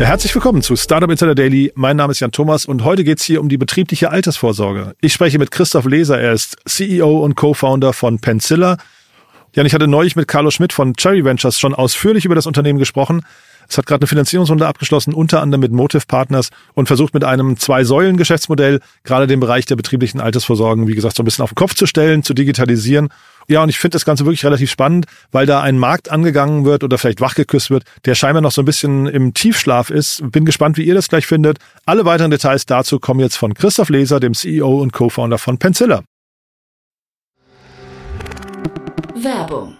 Ja, herzlich willkommen zu Startup Insider Daily. Mein Name ist Jan Thomas und heute geht's hier um die betriebliche Altersvorsorge. Ich spreche mit Christoph Leser. Er ist CEO und Co-Founder von Pencilla. Jan, ich hatte neulich mit Carlo Schmidt von Cherry Ventures schon ausführlich über das Unternehmen gesprochen. Es hat gerade eine Finanzierungsrunde abgeschlossen, unter anderem mit Motive Partners und versucht mit einem Zwei-Säulen-Geschäftsmodell gerade den Bereich der betrieblichen Altersvorsorge, wie gesagt, so ein bisschen auf den Kopf zu stellen, zu digitalisieren. Ja, und ich finde das Ganze wirklich relativ spannend, weil da ein Markt angegangen wird oder vielleicht wachgeküsst wird, der scheinbar noch so ein bisschen im Tiefschlaf ist. Bin gespannt, wie ihr das gleich findet. Alle weiteren Details dazu kommen jetzt von Christoph Leser, dem CEO und Co-Founder von Pencilla. Werbung.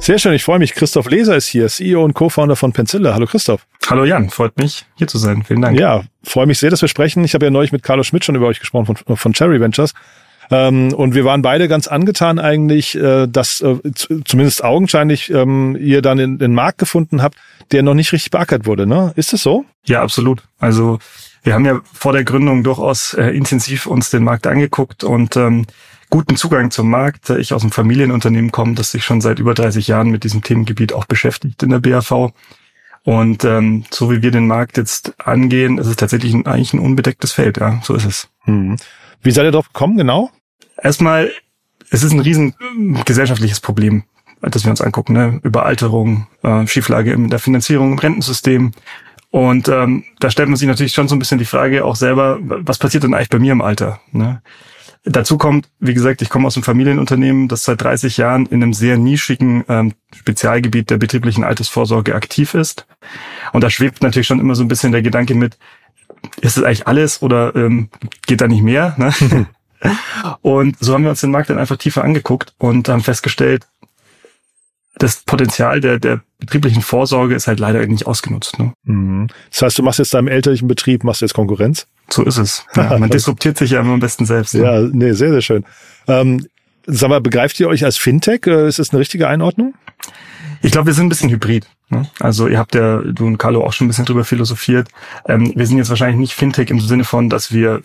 Sehr schön, ich freue mich. Christoph Leser ist hier, CEO und Co-Founder von Pencilla. Hallo Christoph. Hallo Jan, freut mich, hier zu sein. Vielen Dank. Ja, freue mich sehr, dass wir sprechen. Ich habe ja neulich mit Carlo Schmidt schon über euch gesprochen von, von Cherry Ventures. Ähm, und wir waren beide ganz angetan eigentlich, äh, dass äh, zumindest augenscheinlich ähm, ihr dann in, den Markt gefunden habt, der noch nicht richtig beackert wurde. Ne? Ist das so? Ja, absolut. Also wir haben ja vor der Gründung durchaus äh, intensiv uns den Markt angeguckt und ähm, guten Zugang zum Markt. Ich aus einem Familienunternehmen komme, das sich schon seit über 30 Jahren mit diesem Themengebiet auch beschäftigt in der BAV. Und ähm, so wie wir den Markt jetzt angehen, ist es tatsächlich ein, eigentlich ein unbedecktes Feld. Ja, so ist es. Hm. Wie seid ihr drauf gekommen, genau? Erstmal, es ist ein riesen gesellschaftliches Problem, das wir uns angucken. Ne? Überalterung, äh, Schieflage in der Finanzierung, im Rentensystem. Und ähm, da stellt man sich natürlich schon so ein bisschen die Frage auch selber, was passiert denn eigentlich bei mir im Alter? Ne? Dazu kommt, wie gesagt, ich komme aus einem Familienunternehmen, das seit 30 Jahren in einem sehr nischigen ähm, Spezialgebiet der betrieblichen Altersvorsorge aktiv ist. Und da schwebt natürlich schon immer so ein bisschen der Gedanke mit, ist es eigentlich alles oder ähm, geht da nicht mehr? Ne? und so haben wir uns den Markt dann einfach tiefer angeguckt und haben festgestellt, das Potenzial der, der betrieblichen Vorsorge ist halt leider nicht ausgenutzt. Ne? Mhm. Das heißt, du machst jetzt deinem elterlichen Betrieb, machst jetzt Konkurrenz? So ist es. Ja, man disruptiert sich ja immer am besten selbst. Ne? Ja, nee, sehr, sehr schön. Ähm, sag mal, begreift ihr euch als Fintech? Äh, ist das eine richtige Einordnung? Ich glaube, wir sind ein bisschen hybrid. Ne? Also ihr habt ja, du und Carlo auch schon ein bisschen drüber philosophiert. Ähm, wir sind jetzt wahrscheinlich nicht Fintech im Sinne von, dass wir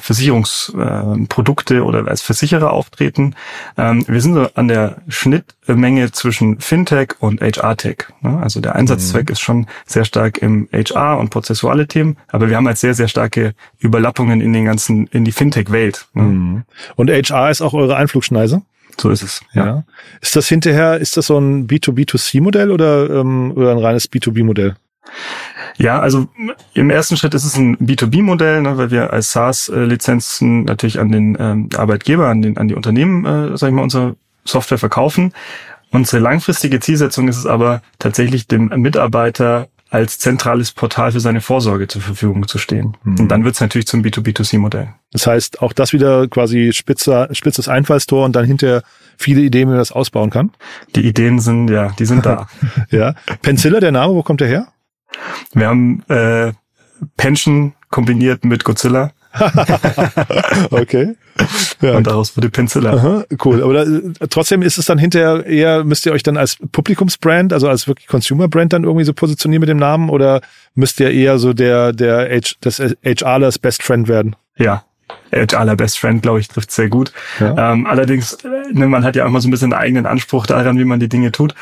Versicherungsprodukte äh, oder als Versicherer auftreten. Ähm, wir sind so an der Schnittmenge zwischen Fintech und HR-Tech. Ne? Also der Einsatzzweck mhm. ist schon sehr stark im HR und prozessuale Themen, aber wir haben halt sehr, sehr starke Überlappungen in den ganzen, in die Fintech-Welt. Ne? Mhm. Und HR ist auch eure Einflugschneise? So ist es. Ja. ja. Ist das hinterher, ist das so ein B2B2C-Modell oder, ähm, oder ein reines B2B-Modell? Ja, also im ersten Schritt ist es ein B2B-Modell, ne, weil wir als SaaS-Lizenzen natürlich an den ähm, Arbeitgeber, an, den, an die Unternehmen, äh, sag ich mal, unsere Software verkaufen. Unsere langfristige Zielsetzung ist es aber tatsächlich dem Mitarbeiter als zentrales Portal für seine Vorsorge zur Verfügung zu stehen. Mhm. Und dann wird es natürlich zum B2B2C-Modell. Das heißt, auch das wieder quasi spitzer, spitzes Einfallstor und dann hinterher viele Ideen, wie man das ausbauen kann? Die Ideen sind, ja, die sind da. ja. Pencilla, der Name, wo kommt der her? Wir haben äh, Pension kombiniert mit Godzilla. okay. Ja. Und daraus wurde Pencilla. Aha, cool. Aber da, trotzdem ist es dann hinterher eher, müsst ihr euch dann als Publikumsbrand, also als wirklich Consumer-Brand dann irgendwie so positionieren mit dem Namen oder müsst ihr eher so der, der H, des HRlers Best Friend werden? Ja, aller Best Friend, glaube ich, trifft sehr gut. Ja. Ähm, allerdings, ne, man hat ja auch mal so ein bisschen einen eigenen Anspruch daran, wie man die Dinge tut.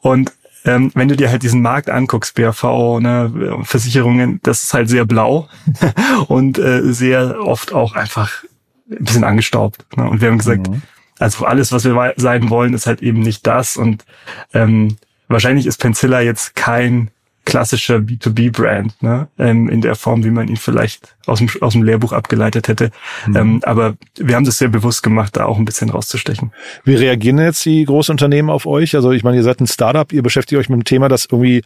Und ähm, wenn du dir halt diesen Markt anguckst, BAV, ne, Versicherungen, das ist halt sehr blau und äh, sehr oft auch einfach ein bisschen angestaubt. Ne? Und wir haben gesagt, mhm. also alles, was wir sein wollen, ist halt eben nicht das. Und ähm, wahrscheinlich ist Pencilla jetzt kein klassischer B2B-Brand, ne? ähm, in der Form, wie man ihn vielleicht aus dem, aus dem Lehrbuch abgeleitet hätte. Mhm. Ähm, aber wir haben das sehr bewusst gemacht, da auch ein bisschen rauszustechen. Wie reagieren jetzt die großen Unternehmen auf euch? Also ich meine, ihr seid ein Startup, ihr beschäftigt euch mit einem Thema, das irgendwie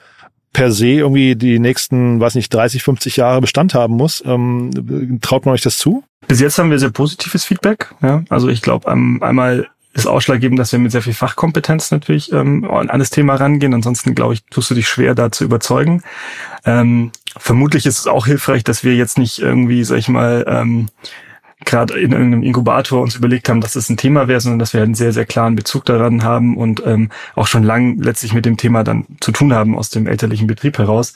per se irgendwie die nächsten, weiß nicht, 30, 50 Jahre Bestand haben muss. Ähm, traut man euch das zu? Bis jetzt haben wir sehr positives Feedback. Ja? Also ich glaube, einmal ist ausschlaggebend, dass wir mit sehr viel Fachkompetenz natürlich ähm, an das Thema rangehen. Ansonsten, glaube ich, tust du dich schwer, da zu überzeugen. Ähm, vermutlich ist es auch hilfreich, dass wir jetzt nicht irgendwie, sag ich mal, ähm, gerade in irgendeinem Inkubator uns überlegt haben, dass das ein Thema wäre, sondern dass wir einen sehr, sehr klaren Bezug daran haben und ähm, auch schon lang letztlich mit dem Thema dann zu tun haben aus dem elterlichen Betrieb heraus.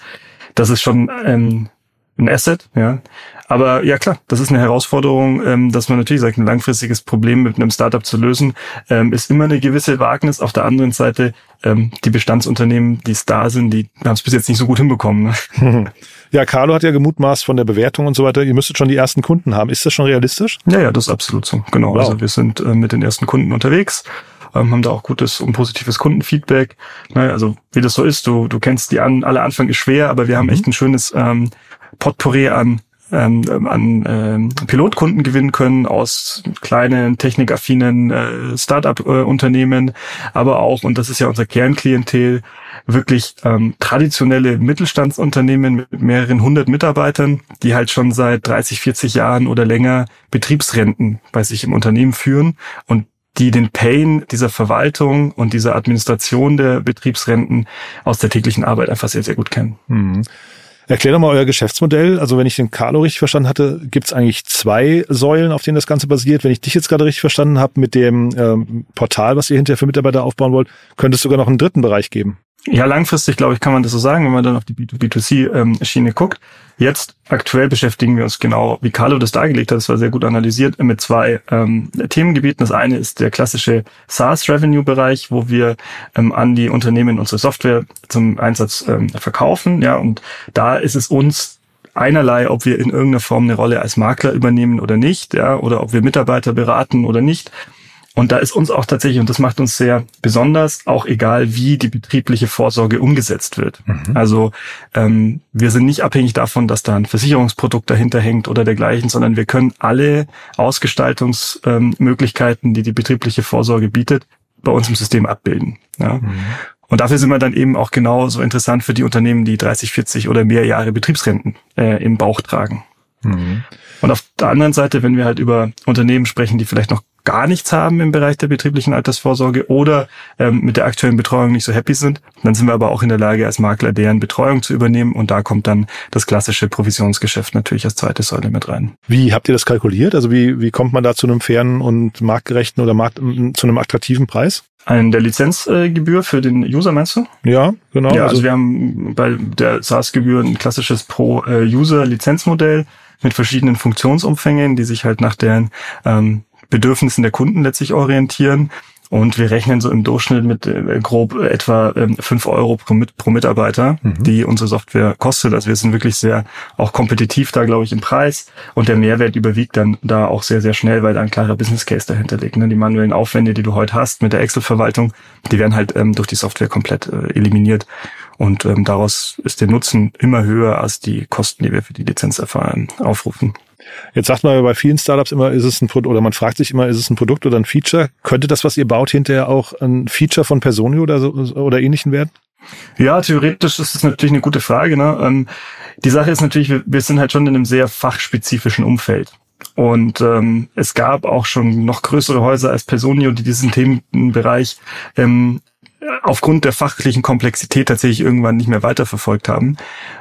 Das ist schon ähm, ein Asset, ja. Aber ja klar, das ist eine Herausforderung, ähm, dass man natürlich sagt, ein langfristiges Problem mit einem Startup zu lösen, ähm, ist immer eine gewisse Wagnis. Auf der anderen Seite, ähm, die Bestandsunternehmen, die es da sind, die haben es bis jetzt nicht so gut hinbekommen. Ne? Ja, Carlo hat ja gemutmaßt von der Bewertung und so weiter, ihr müsstet schon die ersten Kunden haben. Ist das schon realistisch? Ja, ja, das ist absolut so. Genau. Wow. Also wir sind äh, mit den ersten Kunden unterwegs ähm, haben da auch gutes und positives Kundenfeedback. Ne, also wie das so ist, du, du kennst die an, alle Anfang ist schwer, aber wir haben mhm. echt ein schönes ähm, Potpourri an ähm, an ähm, Pilotkunden gewinnen können aus kleinen, technikaffinen äh, Start-up-Unternehmen, äh, aber auch, und das ist ja unser Kernklientel, wirklich ähm, traditionelle Mittelstandsunternehmen mit mehreren hundert Mitarbeitern, die halt schon seit 30, 40 Jahren oder länger Betriebsrenten bei sich im Unternehmen führen und die den Pain dieser Verwaltung und dieser Administration der Betriebsrenten aus der täglichen Arbeit einfach sehr, sehr gut kennen. Mhm. Erklär doch mal euer Geschäftsmodell. Also wenn ich den Carlo richtig verstanden hatte, gibt es eigentlich zwei Säulen, auf denen das Ganze basiert. Wenn ich dich jetzt gerade richtig verstanden habe mit dem ähm, Portal, was ihr hinterher für Mitarbeiter aufbauen wollt, könnte es sogar noch einen dritten Bereich geben. Ja, langfristig, glaube ich, kann man das so sagen, wenn man dann auf die B2B2C-Schiene ähm, guckt. Jetzt aktuell beschäftigen wir uns genau, wie Carlo das dargelegt hat, das war sehr gut analysiert, mit zwei ähm, Themengebieten. Das eine ist der klassische SaaS-Revenue-Bereich, wo wir ähm, an die Unternehmen unsere Software zum Einsatz ähm, verkaufen. Ja, und da ist es uns einerlei, ob wir in irgendeiner Form eine Rolle als Makler übernehmen oder nicht, ja, oder ob wir Mitarbeiter beraten oder nicht. Und da ist uns auch tatsächlich, und das macht uns sehr besonders, auch egal, wie die betriebliche Vorsorge umgesetzt wird. Mhm. Also ähm, wir sind nicht abhängig davon, dass da ein Versicherungsprodukt dahinter hängt oder dergleichen, sondern wir können alle Ausgestaltungsmöglichkeiten, ähm, die die betriebliche Vorsorge bietet, bei uns im System abbilden. Ja. Mhm. Und dafür sind wir dann eben auch genauso interessant für die Unternehmen, die 30, 40 oder mehr Jahre Betriebsrenten äh, im Bauch tragen. Mhm. Und auf der anderen Seite, wenn wir halt über Unternehmen sprechen, die vielleicht noch gar nichts haben im Bereich der betrieblichen Altersvorsorge oder ähm, mit der aktuellen Betreuung nicht so happy sind, dann sind wir aber auch in der Lage, als Makler deren Betreuung zu übernehmen und da kommt dann das klassische Provisionsgeschäft natürlich als zweite Säule mit rein. Wie habt ihr das kalkuliert? Also wie, wie kommt man da zu einem fairen und marktgerechten oder markt, zu einem attraktiven Preis? An der Lizenzgebühr für den User meinst du? Ja, genau. Ja, also, also wir haben bei der SaaS-Gebühr ein klassisches Pro-User-Lizenzmodell mit verschiedenen Funktionsumfängen, die sich halt nach deren ähm, Bedürfnissen der Kunden letztlich orientieren. Und wir rechnen so im Durchschnitt mit äh, grob etwa äh, fünf Euro pro, pro Mitarbeiter, mhm. die unsere Software kostet. Also wir sind wirklich sehr auch kompetitiv da, glaube ich, im Preis. Und der Mehrwert überwiegt dann da auch sehr, sehr schnell, weil da ein klarer Business Case dahinter liegt. Ne? Die manuellen Aufwände, die du heute hast mit der Excel-Verwaltung, die werden halt ähm, durch die Software komplett äh, eliminiert. Und ähm, daraus ist der Nutzen immer höher als die Kosten, die wir für die Lizenz erfahren, aufrufen. Jetzt sagt man bei vielen Startups immer, ist es ein Produkt, oder man fragt sich immer, ist es ein Produkt oder ein Feature? Könnte das, was ihr baut, hinterher auch ein Feature von Personio oder so, oder ähnlichen werden? Ja, theoretisch ist das natürlich eine gute Frage. Ne? Ähm, die Sache ist natürlich, wir, wir sind halt schon in einem sehr fachspezifischen Umfeld. Und ähm, es gab auch schon noch größere Häuser als Personio, die diesen Themenbereich ähm, aufgrund der fachlichen Komplexität tatsächlich irgendwann nicht mehr weiterverfolgt haben,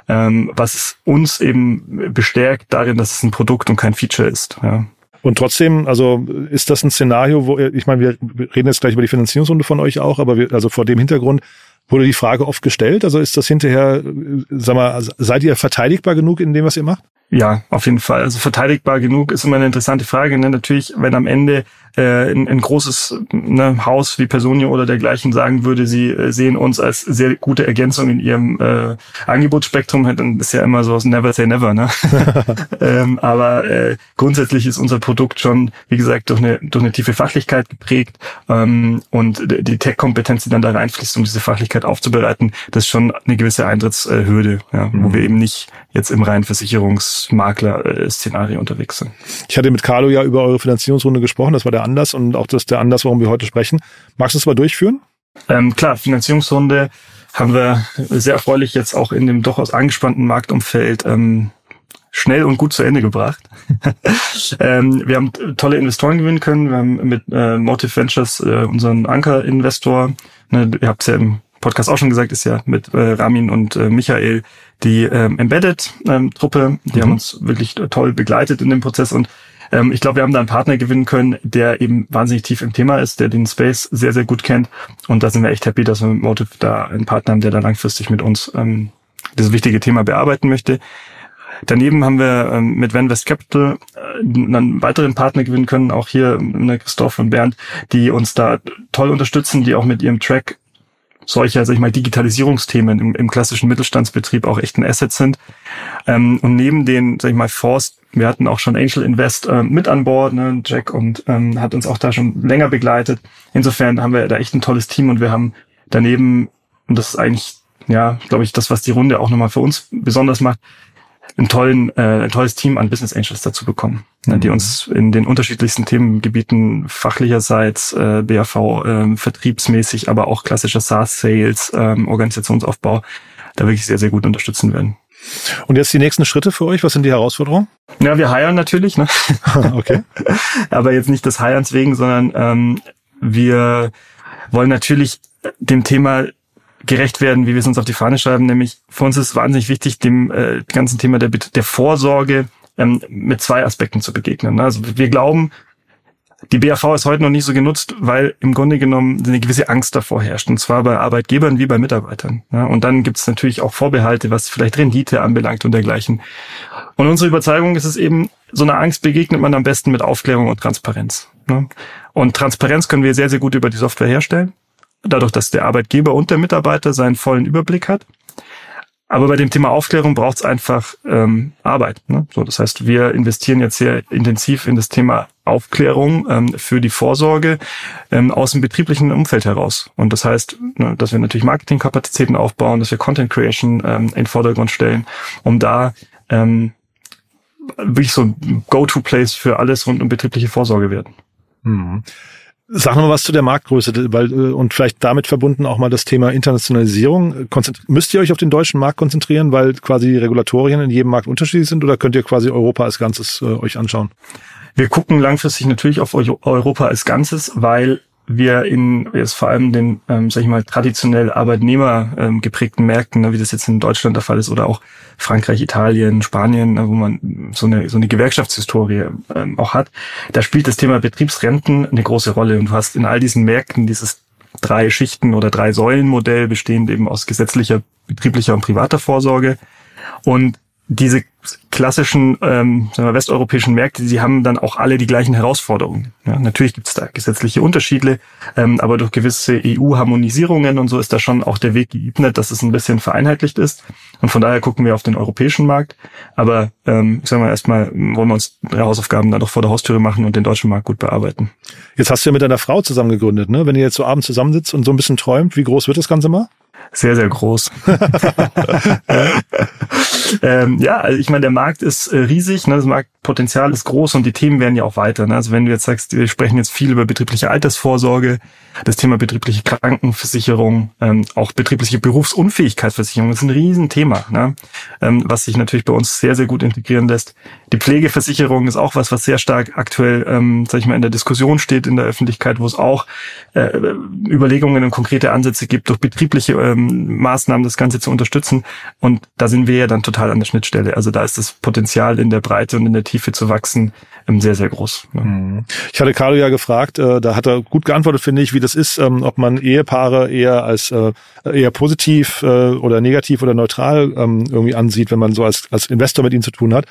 ähm, was uns eben bestärkt darin, dass es ein Produkt und kein Feature ist. Ja. Und trotzdem, also ist das ein Szenario, wo ich meine, wir reden jetzt gleich über die Finanzierungsrunde von euch auch, aber wir, also vor dem Hintergrund wurde die Frage oft gestellt. Also ist das hinterher, sag mal, seid ihr verteidigbar genug in dem, was ihr macht? Ja, auf jeden Fall. Also verteidigbar genug ist immer eine interessante Frage. Ne? Natürlich, wenn am Ende äh, ein, ein großes ne, Haus wie Personio oder dergleichen sagen würde, sie äh, sehen uns als sehr gute Ergänzung in ihrem äh, Angebotsspektrum, dann ist ja immer so never say never. Ne? ähm, aber äh, grundsätzlich ist unser Produkt schon, wie gesagt, durch eine, durch eine tiefe Fachlichkeit geprägt ähm, und die Tech-Kompetenz, die dann da reinfließt, um diese Fachlichkeit aufzubereiten, das ist schon eine gewisse Eintrittshürde, ja, mhm. wo wir eben nicht jetzt im reinen Versicherungsmakler-Szenario unterwegs sind. Ich hatte mit Carlo ja über eure Finanzierungsrunde gesprochen, das war der Anlass und auch das der Anlass, warum wir heute sprechen. Magst du es mal durchführen? Ähm, klar, Finanzierungsrunde haben wir sehr erfreulich jetzt auch in dem durchaus angespannten Marktumfeld ähm, schnell und gut zu Ende gebracht. ähm, wir haben tolle Investoren gewinnen können. Wir haben mit äh, Motive Ventures äh, unseren Anker-Investor, ne, ihr habt es ja im Podcast auch schon gesagt, ist ja mit äh, Ramin und äh, Michael die ähm, Embedded-Truppe. Ähm, die mhm. haben uns wirklich toll begleitet in dem Prozess und ähm, ich glaube, wir haben da einen Partner gewinnen können, der eben wahnsinnig tief im Thema ist, der den Space sehr, sehr gut kennt. Und da sind wir echt happy, dass wir mit Motive da einen Partner haben, der da langfristig mit uns ähm, dieses wichtige Thema bearbeiten möchte. Daneben haben wir ähm, mit Vanvest Capital äh, einen weiteren Partner gewinnen können, auch hier ne, Christoph und Bernd, die uns da toll unterstützen, die auch mit ihrem Track solcher, sag ich mal, Digitalisierungsthemen im, im klassischen Mittelstandsbetrieb auch echt ein Asset sind. Ähm, und neben den, sag ich mal, Force, wir hatten auch schon Angel Invest äh, mit an Bord, ne, Jack, und ähm, hat uns auch da schon länger begleitet. Insofern haben wir da echt ein tolles Team und wir haben daneben, und das ist eigentlich, ja, glaube ich, das, was die Runde auch nochmal für uns besonders macht, ein, tollen, äh, ein tolles Team an Business Angels dazu bekommen, mhm. die uns in den unterschiedlichsten Themengebieten fachlicherseits, äh, BAV, äh, vertriebsmäßig, aber auch klassischer SaaS-Sales, äh, Organisationsaufbau, da wirklich sehr, sehr gut unterstützen werden. Und jetzt die nächsten Schritte für euch? Was sind die Herausforderungen? Ja, wir heiern natürlich, ne? okay. aber jetzt nicht des Heierns wegen, sondern ähm, wir wollen natürlich dem Thema gerecht werden, wie wir es uns auf die Fahne schreiben. Nämlich für uns ist wahnsinnig wichtig, dem äh, ganzen Thema der, der Vorsorge ähm, mit zwei Aspekten zu begegnen. Also wir glauben, die BAV ist heute noch nicht so genutzt, weil im Grunde genommen eine gewisse Angst davor herrscht. Und zwar bei Arbeitgebern wie bei Mitarbeitern. Ja, und dann gibt es natürlich auch Vorbehalte, was vielleicht Rendite anbelangt und dergleichen. Und unsere Überzeugung ist es eben, so einer Angst begegnet man am besten mit Aufklärung und Transparenz. Ne? Und Transparenz können wir sehr, sehr gut über die Software herstellen dadurch, dass der Arbeitgeber und der Mitarbeiter seinen vollen Überblick hat. Aber bei dem Thema Aufklärung braucht es einfach ähm, Arbeit. Ne? So, das heißt, wir investieren jetzt sehr intensiv in das Thema Aufklärung ähm, für die Vorsorge ähm, aus dem betrieblichen Umfeld heraus. Und das heißt, ne, dass wir natürlich Marketingkapazitäten aufbauen, dass wir Content Creation ähm, in den Vordergrund stellen, um da ähm, wirklich so ein Go-to-Place für alles rund um betriebliche Vorsorge werden. Mhm. Sag noch mal was zu der Marktgröße, weil äh, und vielleicht damit verbunden auch mal das Thema Internationalisierung. Konzentri müsst ihr euch auf den deutschen Markt konzentrieren, weil quasi die Regulatorien in jedem Markt unterschiedlich sind, oder könnt ihr quasi Europa als Ganzes äh, euch anschauen? Wir gucken langfristig natürlich auf Europa als Ganzes, weil wir in jetzt vor allem den, ähm, sag ich mal, traditionell Arbeitnehmer ähm, geprägten Märkten, ne, wie das jetzt in Deutschland der Fall ist, oder auch Frankreich, Italien, Spanien, ne, wo man so eine, so eine Gewerkschaftshistorie ähm, auch hat, da spielt das Thema Betriebsrenten eine große Rolle. Und du hast in all diesen Märkten dieses drei Schichten oder drei Säulen Modell bestehend eben aus gesetzlicher, betrieblicher und privater Vorsorge. Und diese klassischen ähm, sagen wir, westeuropäischen Märkte, die haben dann auch alle die gleichen Herausforderungen. Ja, natürlich gibt es da gesetzliche Unterschiede, ähm, aber durch gewisse EU-Harmonisierungen und so ist da schon auch der Weg geebnet, dass es ein bisschen vereinheitlicht ist. Und von daher gucken wir auf den europäischen Markt. Aber ähm, sagen wir erstmal, wollen wir uns drei Hausaufgaben dann doch vor der Haustüre machen und den deutschen Markt gut bearbeiten. Jetzt hast du ja mit deiner Frau zusammen gegründet, ne? Wenn ihr jetzt so abends zusammensitzt und so ein bisschen träumt, wie groß wird das Ganze mal? Sehr, sehr groß. ähm, ja, also ich meine, der Markt ist äh, riesig, ne? das Marktpotenzial ist groß und die Themen werden ja auch weiter. Ne? Also wenn du jetzt sagst, wir sprechen jetzt viel über betriebliche Altersvorsorge, das Thema betriebliche Krankenversicherung, ähm, auch betriebliche Berufsunfähigkeitsversicherung, das ist ein Riesenthema, ne? ähm, was sich natürlich bei uns sehr, sehr gut integrieren lässt. Die Pflegeversicherung ist auch was, was sehr stark aktuell, ähm, sag ich mal, in der Diskussion steht in der Öffentlichkeit, wo es auch äh, Überlegungen und konkrete Ansätze gibt, durch betriebliche ähm, Maßnahmen das Ganze zu unterstützen. Und da sind wir ja dann total an der Schnittstelle. Also da ist das Potenzial in der Breite und in der Tiefe zu wachsen ähm, sehr, sehr groß. Mhm. Ich hatte Carlo ja gefragt, äh, da hat er gut geantwortet, finde ich, wie das ist, ähm, ob man Ehepaare eher als äh, eher positiv äh, oder negativ oder neutral ähm, irgendwie ansieht, wenn man so als, als Investor mit ihnen zu tun hat.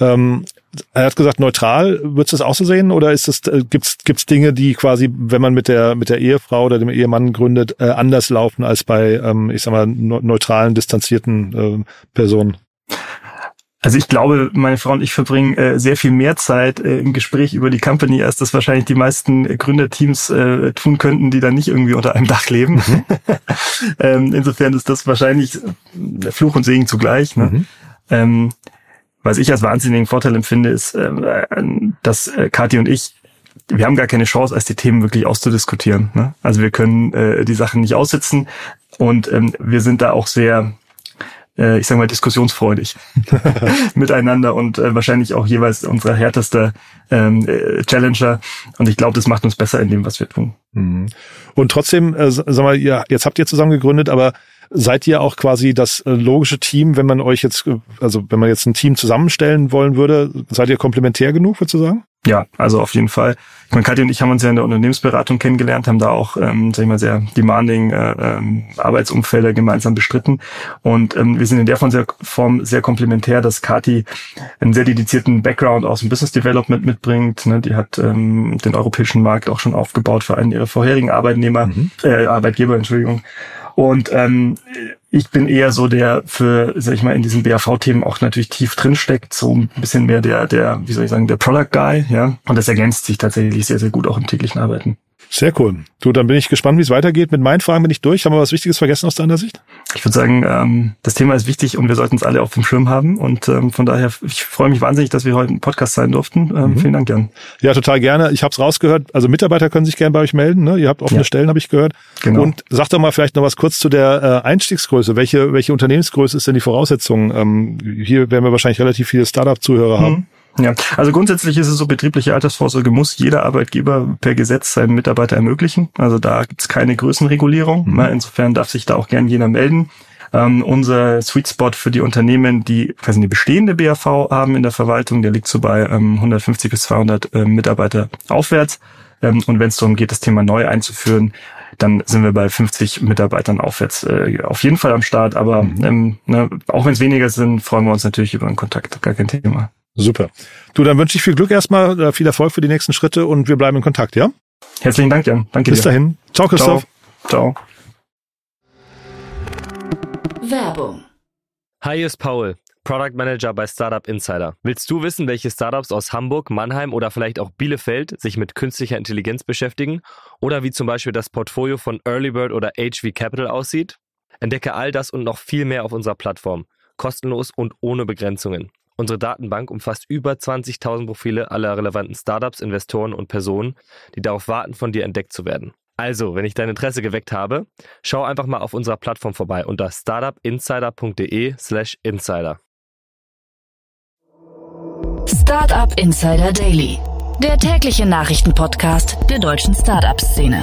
Ähm, er hat gesagt, neutral. Würdest du das auch so sehen? Oder ist es, äh, gibt's, gibt's Dinge, die quasi, wenn man mit der, mit der Ehefrau oder dem Ehemann gründet, äh, anders laufen als bei, ähm, ich sag mal, neutralen, distanzierten äh, Personen? Also ich glaube, meine Frau und ich verbringen äh, sehr viel mehr Zeit äh, im Gespräch über die Company, als das wahrscheinlich die meisten Gründerteams äh, tun könnten, die dann nicht irgendwie unter einem Dach leben. Mhm. ähm, insofern ist das wahrscheinlich Fluch und Segen zugleich. Ne? Mhm. Ähm, was ich als wahnsinnigen Vorteil empfinde, ist, äh, dass äh, Kathi und ich wir haben gar keine Chance, als die Themen wirklich auszudiskutieren. Ne? Also wir können äh, die Sachen nicht aussitzen und ähm, wir sind da auch sehr äh, ich sage mal, diskussionsfreudig miteinander und äh, wahrscheinlich auch jeweils unser härtester ähm, äh, Challenger. Und ich glaube, das macht uns besser in dem, was wir tun. Mhm. Und trotzdem, äh, sag mal, ja, jetzt habt ihr zusammen gegründet, aber seid ihr auch quasi das äh, logische Team, wenn man euch jetzt, äh, also wenn man jetzt ein Team zusammenstellen wollen würde, seid ihr komplementär genug, würdest du sagen? Ja, also auf jeden Fall. Ich meine, Katja und ich haben uns ja in der Unternehmensberatung kennengelernt, haben da auch, ähm, sag ich mal, sehr demanding äh, ähm, Arbeitsumfelder gemeinsam bestritten. Und ähm, wir sind in der Form sehr, Form sehr komplementär, dass Kati einen sehr dedizierten Background aus dem Business Development mitbringt. Ne? Die hat ähm, den europäischen Markt auch schon aufgebaut für einen ihrer vorherigen Arbeitnehmer, mhm. äh, Arbeitgeber, Entschuldigung. Und ähm, ich bin eher so der für, sag ich mal, in diesen BAV-Themen auch natürlich tief drinsteckt, so ein bisschen mehr der, der, wie soll ich sagen, der Product Guy, ja. Und das ergänzt sich tatsächlich sehr, sehr gut auch im täglichen Arbeiten. Sehr cool. Du, dann bin ich gespannt, wie es weitergeht. Mit meinen Fragen bin ich durch. Haben wir was Wichtiges vergessen aus deiner Sicht? Ich würde sagen, ähm, das Thema ist wichtig und wir sollten es alle auf dem Schirm haben. Und ähm, von daher, ich freue mich wahnsinnig, dass wir heute ein Podcast sein durften. Ähm, mhm. Vielen Dank, Jan. Ja, total gerne. Ich habe es rausgehört. Also Mitarbeiter können sich gerne bei euch melden. Ne? Ihr habt offene ja. Stellen, habe ich gehört. Genau. Und sag doch mal vielleicht noch was kurz zu der äh, Einstiegsgröße. Welche, welche Unternehmensgröße ist denn die Voraussetzung? Ähm, hier werden wir wahrscheinlich relativ viele Startup-Zuhörer mhm. haben. Ja, also grundsätzlich ist es so, betriebliche Altersvorsorge muss jeder Arbeitgeber per Gesetz seinen Mitarbeiter ermöglichen. Also da gibt's keine Größenregulierung. Mhm. Insofern darf sich da auch gern jeder melden. Ähm, unser Sweet Spot für die Unternehmen, die quasi eine bestehende BAV haben in der Verwaltung, der liegt so bei ähm, 150 bis 200 äh, Mitarbeiter aufwärts. Ähm, und wenn es darum geht, das Thema neu einzuführen, dann sind wir bei 50 Mitarbeitern aufwärts äh, auf jeden Fall am Start. Aber mhm. ähm, ne, auch wenn es weniger sind, freuen wir uns natürlich über einen Kontakt. Gar kein Thema. Super. Du, dann wünsche ich viel Glück erstmal, äh, viel Erfolg für die nächsten Schritte und wir bleiben in Kontakt, ja? Herzlichen Dank, Jan. Danke Bis dir. dahin. Ciao, Christoph. Ciao. Ciao. Werbung. Hi, hier ist Paul, Product Manager bei Startup Insider. Willst du wissen, welche Startups aus Hamburg, Mannheim oder vielleicht auch Bielefeld sich mit künstlicher Intelligenz beschäftigen? Oder wie zum Beispiel das Portfolio von Earlybird oder HV Capital aussieht? Entdecke all das und noch viel mehr auf unserer Plattform. Kostenlos und ohne Begrenzungen. Unsere Datenbank umfasst über 20.000 Profile aller relevanten Startups, Investoren und Personen, die darauf warten, von dir entdeckt zu werden. Also, wenn ich dein Interesse geweckt habe, schau einfach mal auf unserer Plattform vorbei unter startupinsider.de/slash insider. Startup Insider Daily, der tägliche Nachrichtenpodcast der deutschen Startup-Szene.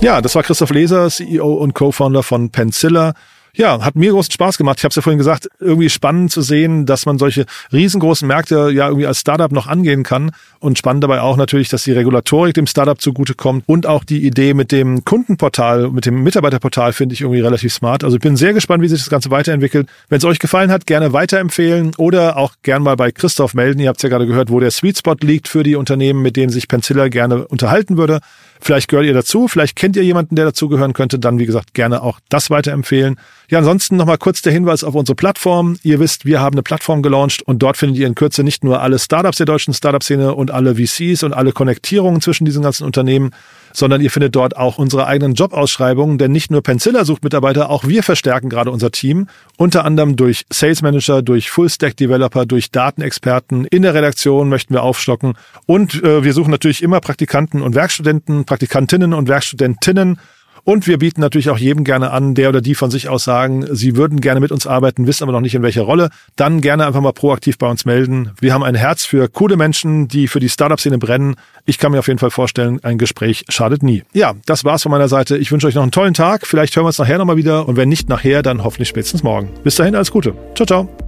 Ja, das war Christoph Leser, CEO und Co-Founder von Pencilla. Ja, hat mir großen Spaß gemacht. Ich habe es ja vorhin gesagt, irgendwie spannend zu sehen, dass man solche riesengroßen Märkte ja irgendwie als Startup noch angehen kann. Und spannend dabei auch natürlich, dass die Regulatorik dem Startup zugutekommt und auch die Idee mit dem Kundenportal, mit dem Mitarbeiterportal finde ich irgendwie relativ smart. Also ich bin sehr gespannt, wie sich das Ganze weiterentwickelt. Wenn es euch gefallen hat, gerne weiterempfehlen oder auch gern mal bei Christoph melden. Ihr habt ja gerade gehört, wo der Sweet Spot liegt für die Unternehmen, mit denen sich Pencilla gerne unterhalten würde. Vielleicht gehört ihr dazu, vielleicht kennt ihr jemanden, der dazugehören könnte, dann wie gesagt gerne auch das weiterempfehlen. Ja, ansonsten nochmal kurz der Hinweis auf unsere Plattform. Ihr wisst, wir haben eine Plattform gelauncht und dort findet ihr in Kürze nicht nur alle Startups der deutschen Startup-Szene und alle VCs und alle Konnektierungen zwischen diesen ganzen Unternehmen, sondern ihr findet dort auch unsere eigenen Jobausschreibungen, denn nicht nur Pencilla sucht Mitarbeiter, auch wir verstärken gerade unser Team, unter anderem durch Sales Manager, durch Full-Stack Developer, durch Datenexperten. In der Redaktion möchten wir aufstocken und äh, wir suchen natürlich immer Praktikanten und Werkstudenten, Praktikantinnen und Werkstudentinnen und wir bieten natürlich auch jedem gerne an, der oder die von sich aus sagen, sie würden gerne mit uns arbeiten, wissen aber noch nicht in welcher Rolle, dann gerne einfach mal proaktiv bei uns melden. Wir haben ein Herz für coole Menschen, die für die Startup-Szene brennen. Ich kann mir auf jeden Fall vorstellen, ein Gespräch schadet nie. Ja, das war's von meiner Seite. Ich wünsche euch noch einen tollen Tag. Vielleicht hören wir uns nachher nochmal wieder und wenn nicht nachher, dann hoffentlich spätestens morgen. Bis dahin, alles Gute. Ciao, ciao.